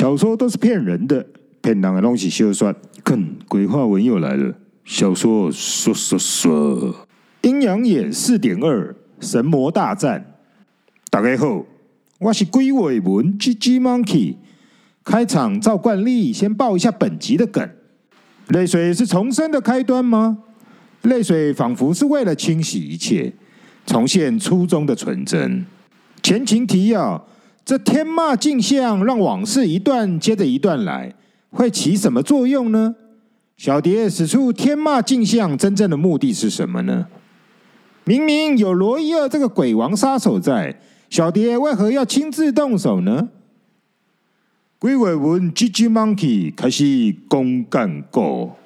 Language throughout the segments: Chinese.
小说都是骗人的，骗人的东西休算。看，鬼话文又来了。小说说说说，阴阳眼四点二，神魔大战。大家好，我是鬼话文 GG Monkey。开场照惯例，先报一下本集的梗。泪水是重生的开端吗？泪水仿佛是为了清洗一切，重现初衷的纯真。前情提要：这天骂镜像让往事一段接着一段来，会起什么作用呢？小蝶使出天骂镜像，真正的目的是什么呢？明明有罗伊尔这个鬼王杀手在，小蝶为何要亲自动手呢？鬼话文 GG Monkey 开始公干过。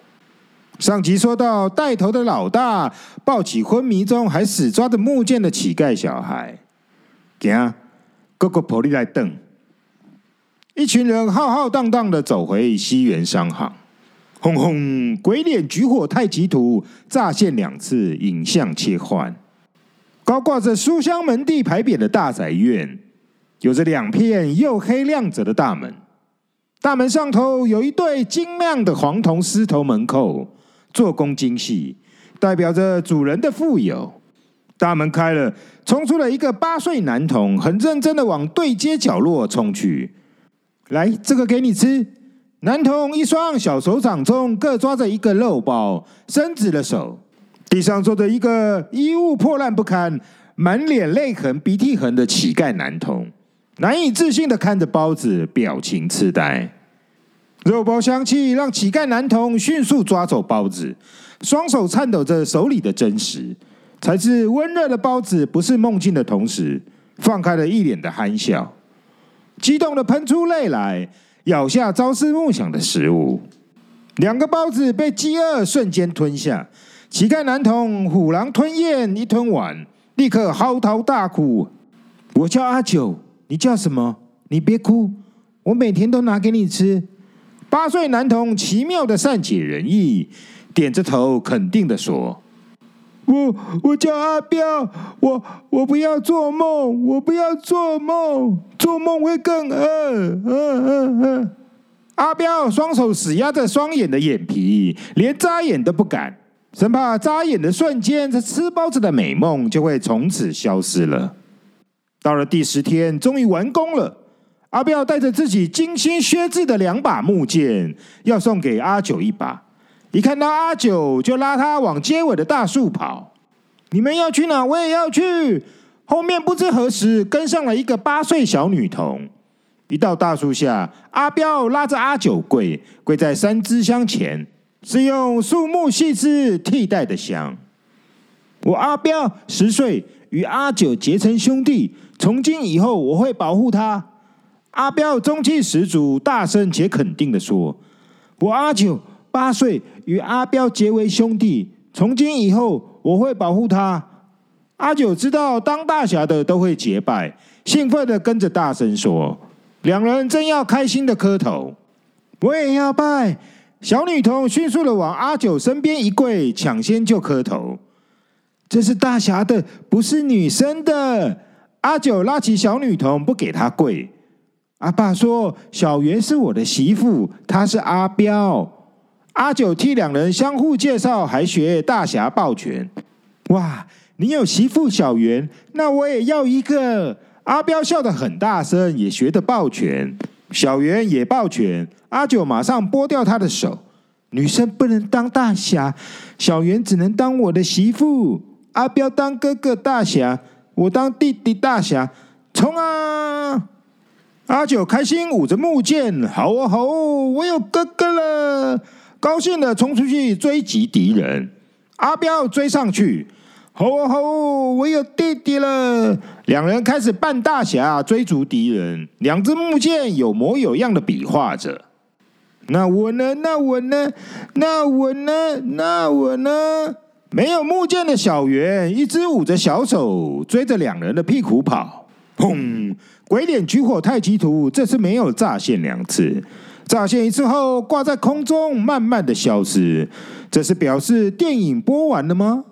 上集说到，带头的老大抱起昏迷中还死抓着木剑的乞丐小孩，行，哥哥婆利来瞪。一群人浩浩荡荡的走回西园商行，轰轰，鬼脸举火太极图乍现两次，影像切换，高挂着书香门第牌匾的大宅院，有着两片又黑亮泽的大门。大门上头有一对晶亮的黄铜狮头门扣，做工精细，代表着主人的富有。大门开了，冲出了一个八岁男童，很认真的往对街角落冲去。来，这个给你吃。男童一双小手掌中各抓着一个肉包，伸直了手。地上坐着一个衣物破烂不堪、满脸泪痕、鼻涕痕的乞丐男童。难以置信的看着包子，表情痴呆。肉包香气让乞丐男童迅速抓走包子，双手颤抖着手里的真实，才知温热的包子不是梦境的同时，放开了一脸的憨笑，激动的喷出泪来，咬下朝思暮想的食物。两个包子被饥饿瞬间吞下，乞丐男童虎狼吞咽，一吞完，立刻嚎啕大哭。我叫阿九。你叫什么？你别哭，我每天都拿给你吃。八岁男童奇妙的善解人意，点着头肯定的说：“我我叫阿彪，我我不要做梦，我不要做梦，做梦会更饿。”嗯嗯嗯。阿彪双手死压着双眼的眼皮，连眨眼都不敢，生怕眨眼的瞬间，这吃包子的美梦就会从此消失了。到了第十天，终于完工了。阿彪带着自己精心削制的两把木剑，要送给阿九一把。一看到阿九，就拉他往街尾的大树跑。你们要去哪？我也要去。后面不知何时跟上了一个八岁小女童。一到大树下，阿彪拉着阿九跪，跪在三支香前，是用树木细枝替代的香。我阿彪十岁，与阿九结成兄弟。从今以后，我会保护他。阿彪中气十足，大声且肯定地说：“我阿九八岁，与阿彪结为兄弟。从今以后，我会保护他。”阿九知道当大侠的都会结拜，兴奋的跟着大声说：“两人正要开心的磕头，我也要拜。”小女童迅速的往阿九身边一跪，抢先就磕头：“这是大侠的，不是女生的。”阿九拉起小女童，不给她跪。阿爸说：“小圆是我的媳妇，她是阿彪。”阿九替两人相互介绍，还学大侠抱拳。哇，你有媳妇小圆，那我也要一个。阿彪笑得很大声，也学着抱拳。小圆也抱拳。阿九马上拨掉他的手。女生不能当大侠，小圆只能当我的媳妇。阿彪当哥哥大侠。我当弟弟大侠，冲啊！阿九开心舞着木剑，好哦好，我有哥哥了，高兴的冲出去追击敌人。阿彪追上去，好哦好哦，我有弟弟了。两人开始扮大侠追逐敌人，两只木剑有模有样的比划着。那我呢？那我呢？那我呢？那我呢？没有木剑的小圆，一只捂着小手追着两人的屁股跑。砰！鬼脸举火太极图，这次没有炸现两次，乍现一次后挂在空中，慢慢的消失。这是表示电影播完了吗？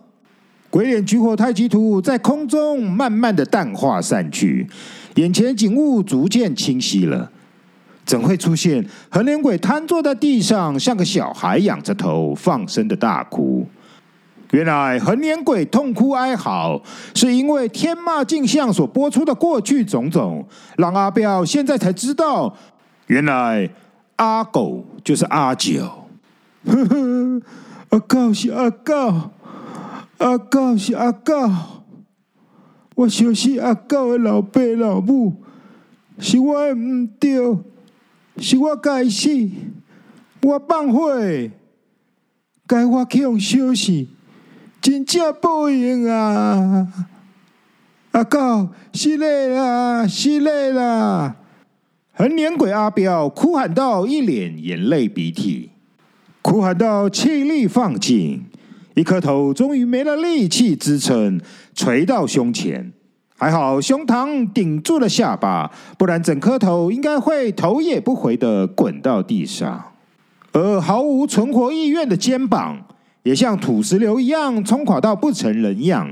鬼脸举火太极图在空中慢慢的淡化散去，眼前景物逐渐清晰了。怎会出现横脸鬼瘫坐在地上，像个小孩仰着头放声的大哭？原来横脸鬼痛哭哀嚎，是因为天马镜像所播出的过去种种，让阿彪现在才知道，原来阿狗就是阿九。阿狗是阿狗，阿狗是阿狗，我就是阿狗的老爸老母，是我的唔对。是我该死，我放火，该我去用休息，真正报应啊！阿狗，死累啦，死累啦！横脸鬼阿彪哭喊到一脸眼泪鼻涕，哭喊到气力放尽，一颗头终于没了力气支撑，垂到胸前。还好胸膛顶住了下巴，不然整颗头应该会头也不回的滚到地上。而毫无存活意愿的肩膀，也像土石流一样冲垮到不成人样，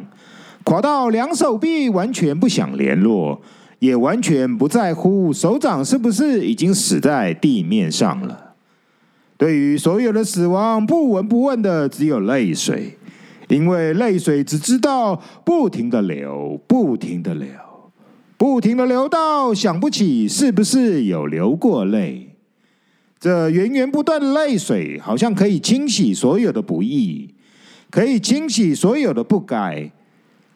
垮到两手臂完全不想联络，也完全不在乎手掌是不是已经死在地面上了。对于所有的死亡，不闻不问的只有泪水。因为泪水只知道不停的流，不停的流，不停的流到想不起是不是有流过泪。这源源不断的泪水，好像可以清洗所有的不易，可以清洗所有的不该。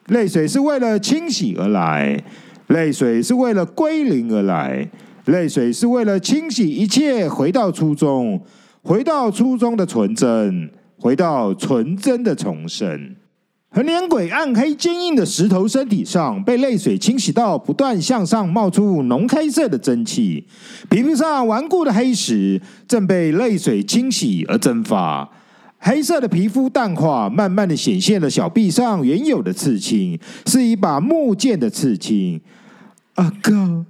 泪水是为了清洗而来，泪水是为了归零而来，泪水是为了清洗一切，回到初衷，回到初衷的纯真。回到纯真的重生，横脸鬼暗黑坚硬的石头身体上被泪水清洗到不断向上冒出浓黑色的蒸汽，皮肤上顽固的黑石正被泪水清洗而蒸发，黑色的皮肤淡化，慢慢的显现了小臂上原有的刺青，是一把木剑的刺青。阿高，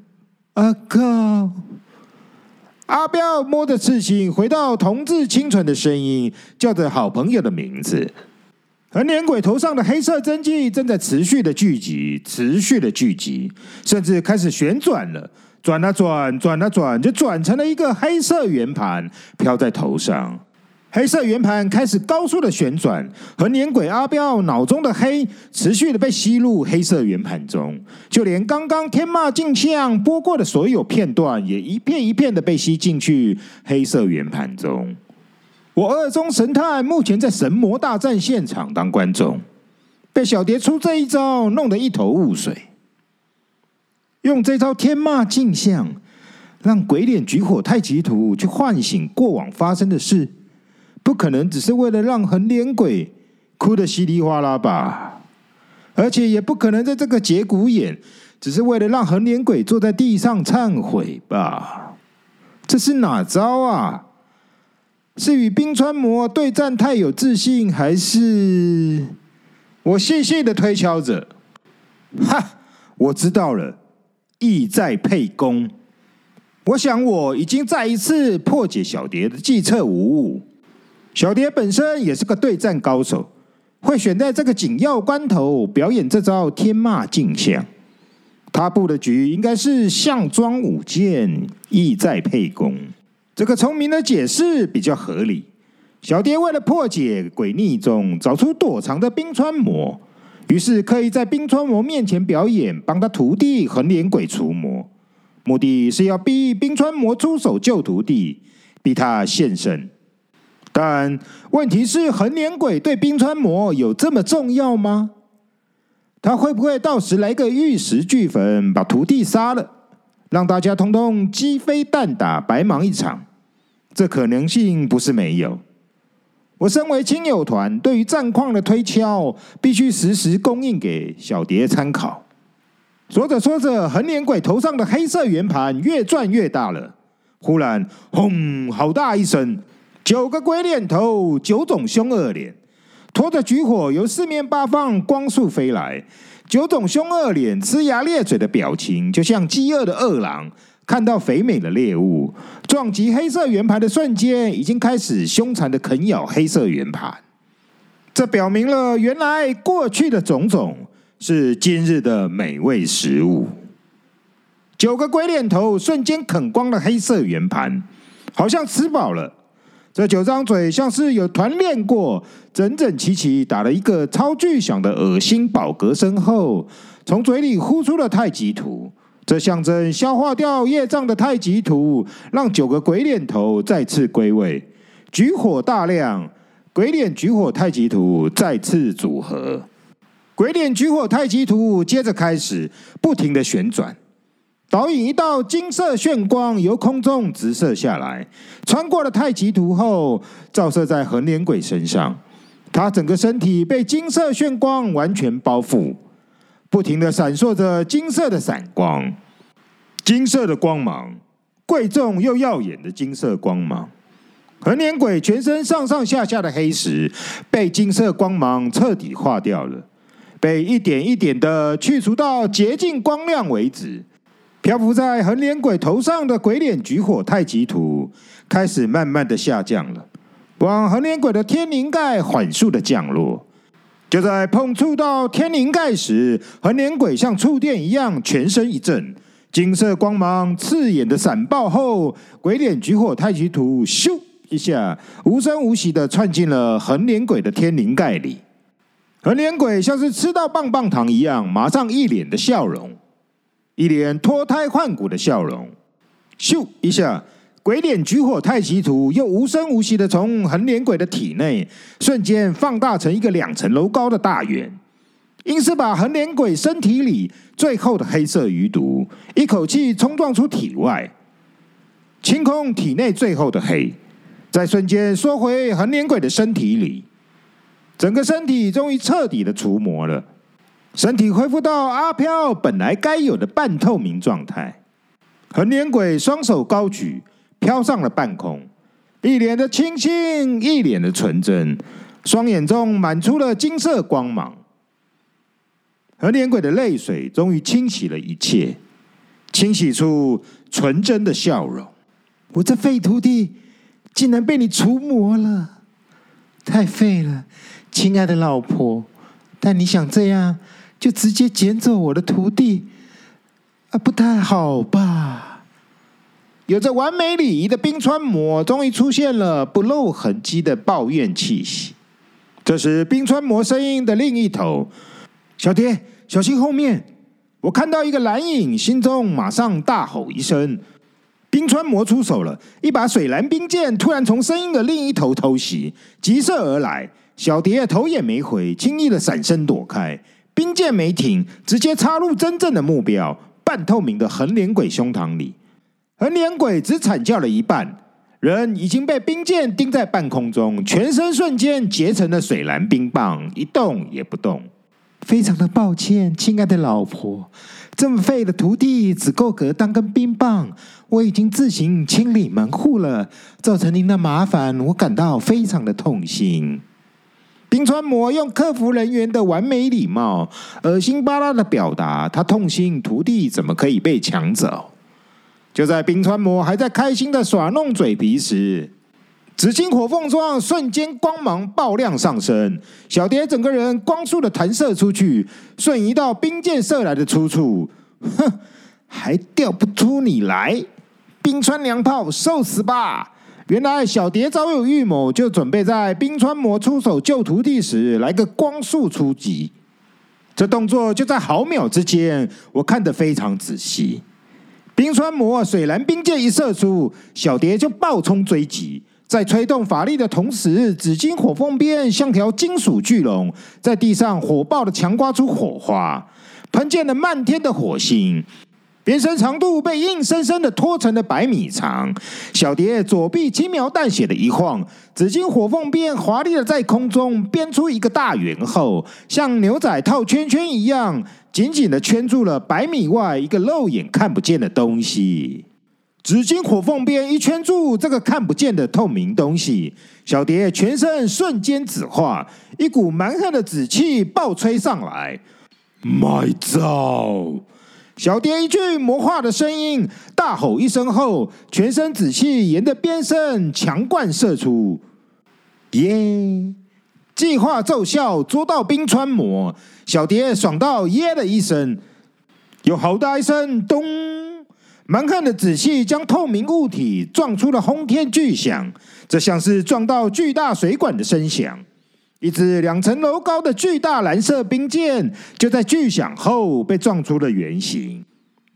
阿高。阿彪摸着刺青，回到童稚清纯的声音，叫着好朋友的名字。而脸鬼头上的黑色蒸汽正在持续的聚集，持续的聚集，甚至开始旋转了，转啊转，转啊转，就转成了一个黑色圆盘，飘在头上。黑色圆盘开始高速的旋转，横脸鬼阿彪脑中的黑持续的被吸入黑色圆盘中，就连刚刚天骂镜像播过的所有片段，也一片一片的被吸进去黑色圆盘中。我二中神探目前在神魔大战现场当观众，被小蝶出这一招弄得一头雾水。用这招天骂镜像，让鬼脸举火太极图去唤醒过往发生的事。不可能只是为了让横脸鬼哭得稀里哗啦吧？而且也不可能在这个节骨眼，只是为了让横脸鬼坐在地上忏悔吧？这是哪招啊？是与冰川魔对战太有自信，还是我细细的推敲着？哈，我知道了，意在沛公。我想我已经再一次破解小蝶的计策无误。小蝶本身也是个对战高手，会选在这个紧要关头表演这招天骂镜像。他布的局应该是项庄舞剑，意在沛公。这个聪明的解释比较合理。小蝶为了破解诡逆中找出躲藏的冰川魔，于是刻意在冰川魔面前表演，帮他徒弟横脸鬼除魔，目的是要逼冰川魔出手救徒弟，逼他现身。但问题是，横脸鬼对冰川魔有这么重要吗？他会不会到时来个玉石俱焚，把徒弟杀了，让大家通通鸡飞蛋打，白忙一场？这可能性不是没有。我身为亲友团，对于战况的推敲，必须实时供应给小蝶参考。说着说着，横脸鬼头上的黑色圆盘越转越大了，忽然，轰！好大一声。九个鬼脸头，九种凶恶脸，拖着举火由四面八方光速飞来。九种凶恶脸呲牙咧嘴的表情，就像饥饿的饿狼看到肥美的猎物，撞击黑色圆盘的瞬间，已经开始凶残的啃咬黑色圆盘。这表明了，原来过去的种种是今日的美味食物。九个鬼脸头瞬间啃光了黑色圆盘，好像吃饱了。这九张嘴像是有团练过，整整齐齐打了一个超巨响的恶心饱嗝声后，从嘴里呼出了太极图。这象征消化掉业障的太极图，让九个鬼脸头再次归位，举火大亮。鬼脸举火太极图再次组合，鬼脸举火太极图接着开始不停的旋转。导引一道金色炫光由空中直射下来，穿过了太极图后，照射在横脸鬼身上。他整个身体被金色炫光完全包覆，不停的闪烁着金色的闪光，金色的光芒，贵重又耀眼的金色光芒。横脸鬼全身上上下下的黑石被金色光芒彻底化掉了，被一点一点的去除到洁净光亮为止。漂浮在横脸鬼头上的鬼脸举火太极图开始慢慢的下降了，往横脸鬼的天灵盖缓速的降落。就在碰触到天灵盖时，横脸鬼像触电一样全身一震，金色光芒刺眼的闪爆后，鬼脸举火太极图咻一下无声无息的窜进了横脸鬼的天灵盖里。横脸鬼像是吃到棒棒糖一样，马上一脸的笑容。一脸脱胎换骨的笑容，咻一下，鬼脸举火太极图又无声无息的从横脸鬼的体内瞬间放大成一个两层楼高的大圆，硬是把横脸鬼身体里最后的黑色余毒一口气冲撞出体外，清空体内最后的黑，在瞬间缩回横脸鬼的身体里，整个身体终于彻底的除魔了。身体恢复到阿飘本来该有的半透明状态，横脸鬼双手高举，飘上了半空，一脸的清新，一脸的纯真，双眼中满出了金色光芒。横脸鬼的泪水终于清洗了一切，清洗出纯真的笑容。我这废徒弟竟然被你除魔了，太废了，亲爱的老婆。但你想这样？就直接捡走我的徒弟，啊，不太好吧？有着完美礼仪的冰川魔终于出现了，不露痕迹的抱怨气息。这时，冰川魔声音的另一头，小蝶，小心后面！我看到一个蓝影，心中马上大吼一声。冰川魔出手了，一把水蓝冰剑突然从声音的另一头偷袭，急射而来。小蝶头也没回，轻易的闪身躲开。冰剑没停，直接插入真正的目标——半透明的横脸鬼胸膛里。横脸鬼只惨叫了一半，人已经被冰剑钉在半空中，全身瞬间结成了水蓝冰棒，一动也不动。非常的抱歉，亲爱的老婆，这么废的徒弟只够格当根冰棒，我已经自行清理门户了，造成您的麻烦，我感到非常的痛心。冰川魔用客服人员的完美礼貌，恶心巴拉的表达，他痛心徒弟怎么可以被抢走？就在冰川魔还在开心的耍弄嘴皮时，紫金火凤装瞬间光芒爆亮上升，小蝶整个人光速的弹射出去，瞬移到冰箭射来的出处。哼，还调不出你来，冰川娘炮，受死吧！原来小蝶早有预谋，就准备在冰川魔出手救徒弟时来个光速出击。这动作就在毫秒之间，我看得非常仔细。冰川魔水蓝冰剑一射出，小蝶就暴冲追击，在催动法力的同时，紫金火凤鞭像条金属巨龙，在地上火爆的强刮出火花，喷溅了漫天的火星。鞭身长度被硬生生的拖成了百米长，小蝶左臂轻描淡写的一晃，紫金火凤鞭华丽的在空中编出一个大圆后，像牛仔套圈圈一样，紧紧的圈住了百米外一个肉眼看不见的东西。紫金火凤鞭一圈住这个看不见的透明东西，小蝶全身瞬间紫化，一股蛮横的紫气暴吹上来，埋葬。小蝶一句魔化的声音，大吼一声后，全身紫气沿着鞭身强灌射出。耶！计划奏效，捉到冰川魔。小蝶爽到耶了一声，有好大一声咚！蛮汉的紫气将透明物体撞出了轰天巨响，这像是撞到巨大水管的声响。一只两层楼高的巨大蓝色冰箭就在巨响后被撞出了圆形。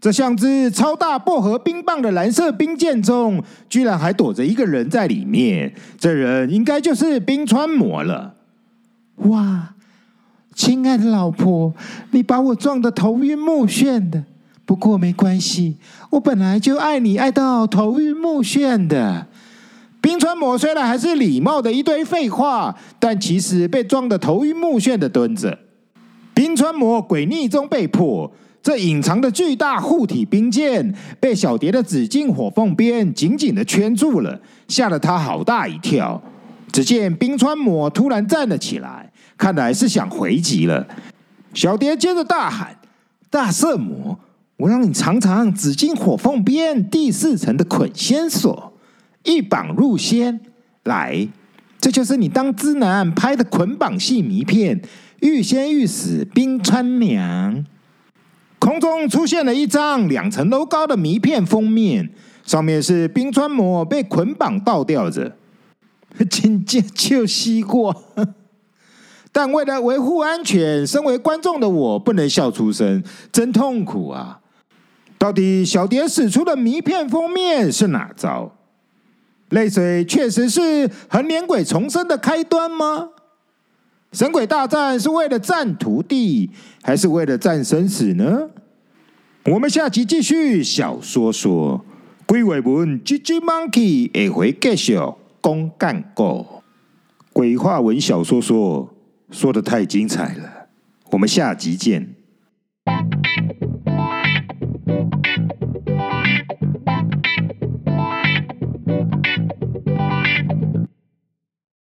这像只超大薄荷冰棒的蓝色冰箭中，居然还躲着一个人在里面。这人应该就是冰川魔了。哇，亲爱的老婆，你把我撞得头晕目眩的。不过没关系，我本来就爱你爱到头晕目眩的。冰川魔虽然还是礼貌的一堆废话，但其实被撞得头晕目眩的蹲着。冰川魔诡逆中被迫，这隐藏的巨大护体冰剑被小蝶的紫禁火凤鞭紧紧的圈住了，吓了他好大一跳。只见冰川魔突然站了起来，看来是想回击了。小蝶接着大喊：“大色魔！”我让你尝尝紫禁火凤鞭第四层的捆仙索，一绑入仙。来，这就是你当知男拍的捆绑戏迷片《欲仙欲死冰川娘》。空中出现了一张两层楼高的迷片封面，上面是冰川魔被捆绑倒吊着，紧接就吸过。但为了维护安全，身为观众的我不能笑出声，真痛苦啊！到底小蝶使出的迷片封面是哪招？泪水确实是横脸鬼重生的开端吗？神鬼大战是为了战徒弟，还是为了战生死呢？我们下集继续小说说，鬼话文 GG Monkey 下回继续公干过。鬼话文小说说说的太精彩了，我们下集见。